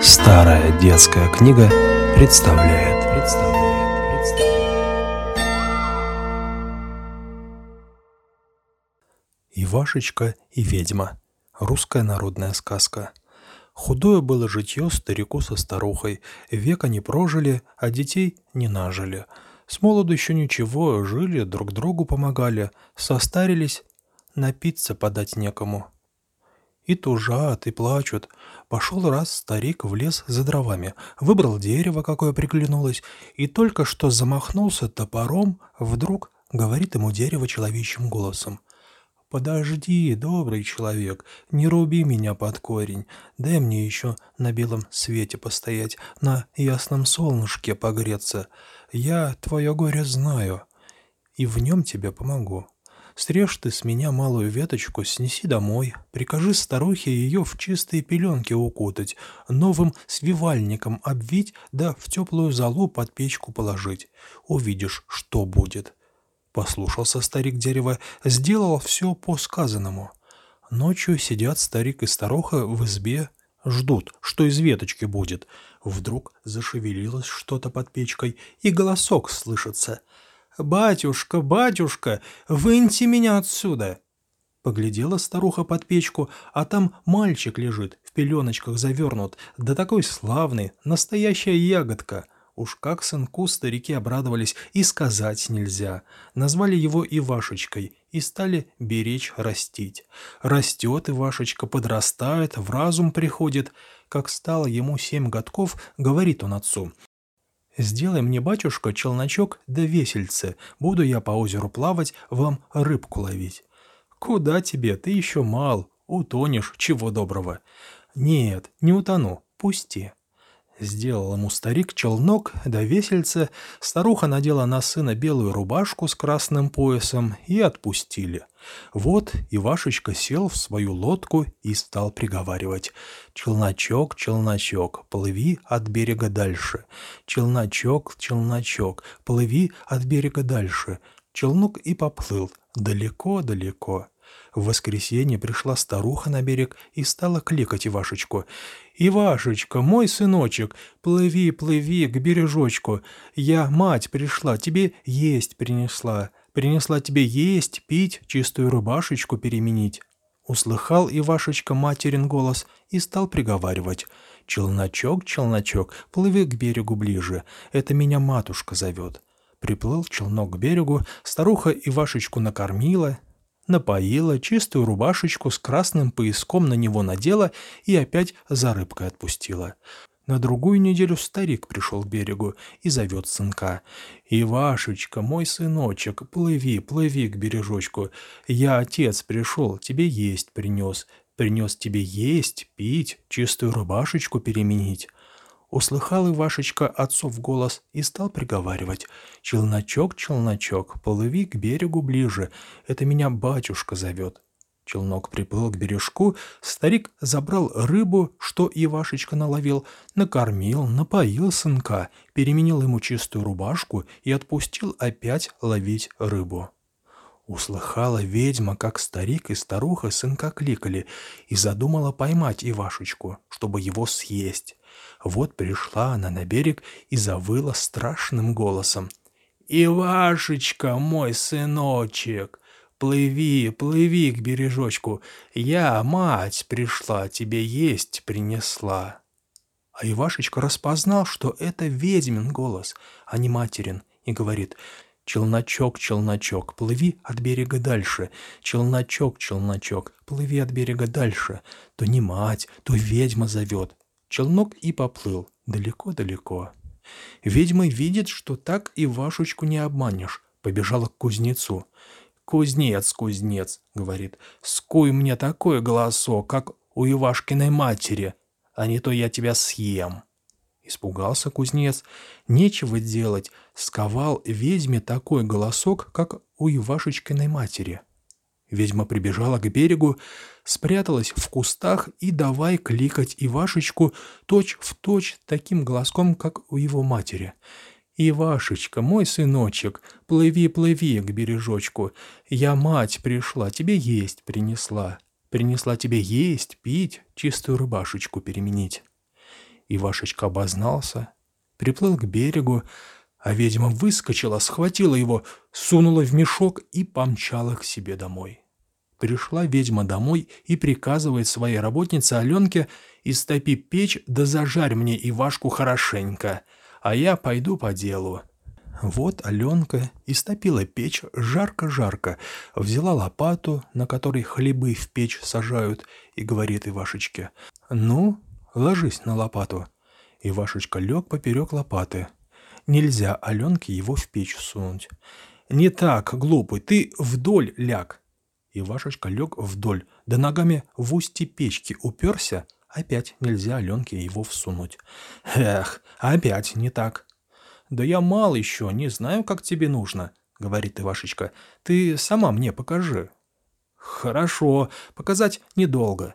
Старая детская книга представляет. представляет, представляет. Ивашечка и ведьма. Русская народная сказка. Худое было житье старику со старухой. Века не прожили, а детей не нажили. С молоду еще ничего, жили, друг другу помогали. Состарились, напиться подать некому. И тужат, и плачут. Пошел раз старик в лес за дровами, выбрал дерево, какое приглянулось, и только что замахнулся топором, вдруг говорит ему дерево человечьим голосом. «Подожди, добрый человек, не руби меня под корень, дай мне еще на белом свете постоять, на ясном солнышке погреться. Я твое горе знаю, и в нем тебе помогу». Срежь ты с меня малую веточку, снеси домой, прикажи старухе ее в чистые пеленки укутать, новым свивальником обвить, да в теплую залу под печку положить. Увидишь, что будет. Послушался старик дерева, сделал все по сказанному. Ночью сидят старик и старуха в избе, ждут, что из веточки будет. Вдруг зашевелилось что-то под печкой, и голосок слышится — «Батюшка, батюшка, выньте меня отсюда!» Поглядела старуха под печку, а там мальчик лежит, в пеленочках завернут, да такой славный, настоящая ягодка. Уж как сынку старики обрадовались, и сказать нельзя. Назвали его Ивашечкой и стали беречь растить. Растет Ивашечка, подрастает, в разум приходит. Как стало ему семь годков, говорит он отцу, «Сделай мне, батюшка, челночок да весельце. Буду я по озеру плавать, вам рыбку ловить». «Куда тебе? Ты еще мал. Утонешь, чего доброго». «Нет, не утону. Пусти». Сделал ему старик челнок да весельце, старуха надела на сына белую рубашку с красным поясом и отпустили. Вот Ивашечка сел в свою лодку и стал приговаривать. «Челночок, челночок, плыви от берега дальше. Челночок, челночок, плыви от берега дальше». Челнок и поплыл далеко-далеко. В воскресенье пришла старуха на берег и стала кликать Ивашечку. «Ивашечка, мой сыночек, плыви, плыви к бережочку. Я, мать, пришла, тебе есть принесла. Принесла тебе есть, пить, чистую рубашечку переменить». Услыхал Ивашечка материн голос и стал приговаривать. «Челночок, челночок, плыви к берегу ближе, это меня матушка зовет». Приплыл челнок к берегу, старуха Ивашечку накормила, напоила, чистую рубашечку с красным пояском на него надела и опять за рыбкой отпустила. На другую неделю старик пришел к берегу и зовет сынка. «Ивашечка, мой сыночек, плыви, плыви к бережочку. Я, отец, пришел, тебе есть принес. Принес тебе есть, пить, чистую рубашечку переменить». Услыхал Ивашечка отцов голос и стал приговаривать. «Челночок, челночок, плыви к берегу ближе, это меня батюшка зовет». Челнок приплыл к бережку, старик забрал рыбу, что Ивашечка наловил, накормил, напоил сынка, переменил ему чистую рубашку и отпустил опять ловить рыбу. Услыхала ведьма, как старик и старуха сынка кликали, и задумала поймать Ивашечку, чтобы его съесть. Вот пришла она на берег и завыла страшным голосом. «Ивашечка, мой сыночек, плыви, плыви к бережочку, я, мать, пришла, тебе есть принесла». А Ивашечка распознал, что это ведьмин голос, а не материн, и говорит «Челночок, челночок, плыви от берега дальше. Челночок, челночок, плыви от берега дальше. То не мать, то ведьма зовет. Челнок и поплыл далеко-далеко. Ведьма видит, что так и Вашечку не обманешь. Побежала к кузнецу. «Кузнец, кузнец», — говорит, — «скуй мне такой голосок, как у Ивашкиной матери, а не то я тебя съем». Испугался кузнец. Нечего делать, сковал ведьме такой голосок, как у Ивашечкиной матери. Ведьма прибежала к берегу, спряталась в кустах и давай кликать Ивашечку точь в точь таким голоском, как у его матери. «Ивашечка, мой сыночек, плыви, плыви к бережочку. Я мать пришла, тебе есть принесла. Принесла тебе есть, пить, чистую рыбашечку переменить. Ивашечка обознался, приплыл к берегу, а ведьма выскочила, схватила его, сунула в мешок и помчала к себе домой. Пришла ведьма домой и приказывает своей работнице Аленке «Истопи печь, да зажарь мне Ивашку хорошенько, а я пойду по делу». Вот Аленка истопила печь жарко-жарко, взяла лопату, на которой хлебы в печь сажают, и говорит Ивашечке «Ну, ложись на лопату». Ивашечка лег поперек лопаты. Нельзя Аленке его в печь сунуть. «Не так, глупый, ты вдоль ляг». Ивашечка лег вдоль, да ногами в устье печки уперся, опять нельзя Аленке его всунуть. «Эх, опять не так». «Да я мал еще, не знаю, как тебе нужно», — говорит Ивашечка. «Ты сама мне покажи». «Хорошо, показать недолго».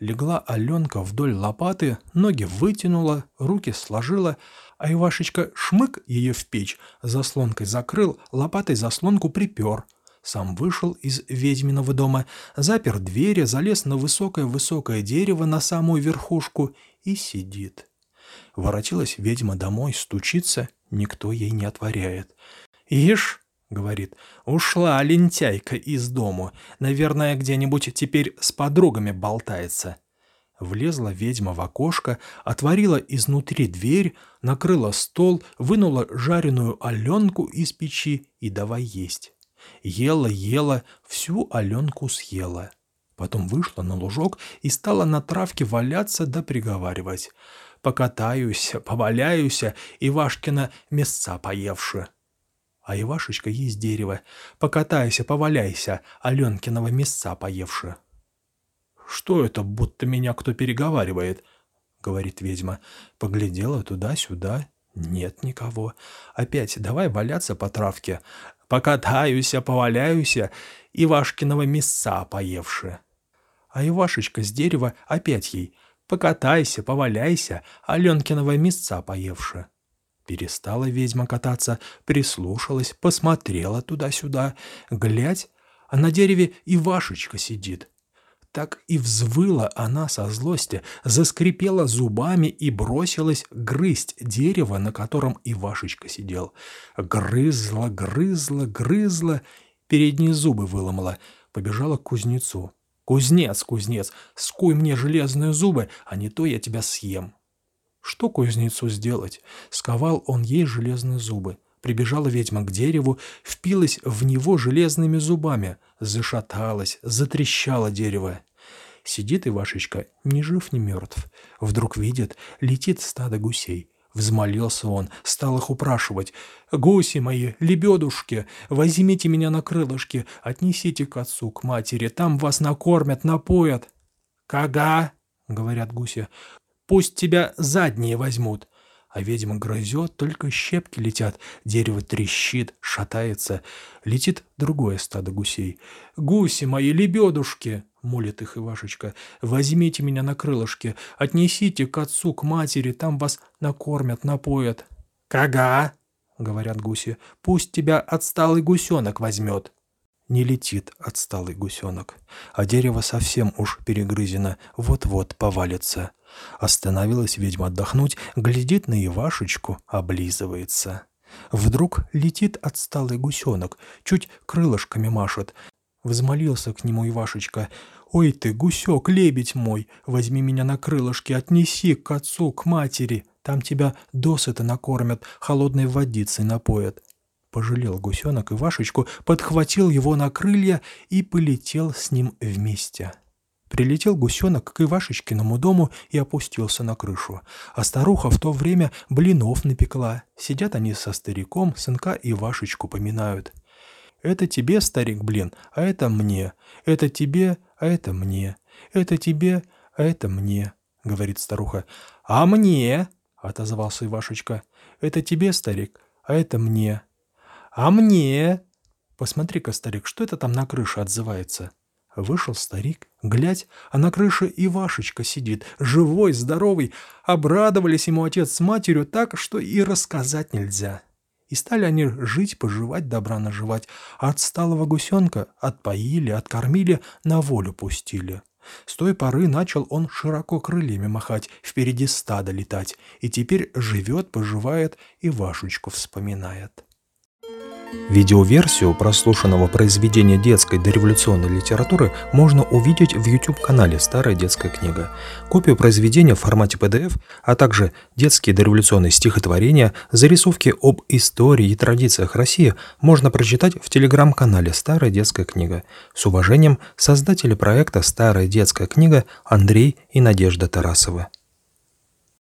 Легла Аленка вдоль лопаты, ноги вытянула, руки сложила, а Ивашечка шмык ее в печь, заслонкой закрыл, лопатой заслонку припер. Сам вышел из ведьминого дома, запер двери, залез на высокое-высокое дерево на самую верхушку и сидит. Воротилась ведьма домой, стучится, никто ей не отворяет. «Ишь!» — говорит, — «ушла лентяйка из дому. Наверное, где-нибудь теперь с подругами болтается». Влезла ведьма в окошко, отворила изнутри дверь, накрыла стол, вынула жареную Аленку из печи и давай есть. Ела, ела, всю Аленку съела. Потом вышла на лужок и стала на травке валяться да приговаривать. «Покатаюсь, поваляюсь, Ивашкина места поевши». А Ивашечка есть дерево. «Покатайся, поваляйся, Аленкиного места поевши». «Что это, будто меня кто переговаривает?» — говорит ведьма. Поглядела туда-сюда. Нет никого. Опять давай валяться по травке. Покатаюся, поваляюся, Ивашкиного мяса поевши. А Ивашечка с дерева опять ей. Покатайся, поваляйся, Аленкиного мяса поевши. Перестала ведьма кататься, прислушалась, посмотрела туда-сюда. Глядь, а на дереве Ивашечка сидит. Так и взвыла она со злости, заскрипела зубами и бросилась грызть дерево, на котором Ивашечка сидел. Грызла, грызла, грызла, передние зубы выломала, побежала к кузнецу. «Кузнец, кузнец, скуй мне железные зубы, а не то я тебя съем». Что кузнецу сделать? Сковал он ей железные зубы. Прибежала ведьма к дереву, впилась в него железными зубами, зашаталась, затрещало дерево. Сидит Ивашечка, ни жив, ни мертв. Вдруг видит, летит стадо гусей. Взмолился он, стал их упрашивать. «Гуси мои, лебедушки, возьмите меня на крылышки, отнесите к отцу, к матери, там вас накормят, напоят». «Кага», — говорят гуси, — «пусть тебя задние возьмут». А ведьма грызет, только щепки летят, дерево трещит, шатается. Летит другое стадо гусей. «Гуси мои, лебедушки!» — молит их Ивашечка. «Возьмите меня на крылышке, отнесите к отцу, к матери, там вас накормят, напоят». «Кага!» — говорят гуси. «Пусть тебя отсталый гусенок возьмет». Не летит отсталый гусенок, а дерево совсем уж перегрызено, вот-вот повалится. Остановилась ведьма отдохнуть, глядит на Ивашечку, облизывается. Вдруг летит отсталый гусенок, чуть крылышками машет, Взмолился к нему Ивашечка. «Ой ты, гусек, лебедь мой, возьми меня на крылышки, отнеси к отцу, к матери. Там тебя досыта накормят, холодной водицей напоят». Пожалел гусенок Ивашечку, подхватил его на крылья и полетел с ним вместе. Прилетел гусенок к Ивашечкиному дому и опустился на крышу. А старуха в то время блинов напекла. Сидят они со стариком, сынка Ивашечку поминают. Это тебе, старик, блин, а это мне. Это тебе, а это мне. Это тебе, а это мне», — говорит старуха. «А мне?» — отозвался Ивашечка. «Это тебе, старик, а это мне». «А мне?» «Посмотри-ка, старик, что это там на крыше отзывается?» Вышел старик, глядь, а на крыше Ивашечка сидит, живой, здоровый. Обрадовались ему отец с матерью так, что и рассказать нельзя. И стали они жить, поживать, добра наживать, а отсталого гусенка отпоили, откормили, на волю пустили. С той поры начал он широко крыльями махать, впереди стада летать, и теперь живет, поживает и Вашечку вспоминает. Видеоверсию прослушанного произведения детской дореволюционной литературы можно увидеть в YouTube-канале «Старая детская книга». Копию произведения в формате PDF, а также детские дореволюционные стихотворения, зарисовки об истории и традициях России можно прочитать в телеграм-канале «Старая детская книга». С уважением, создатели проекта «Старая детская книга» Андрей и Надежда Тарасовы.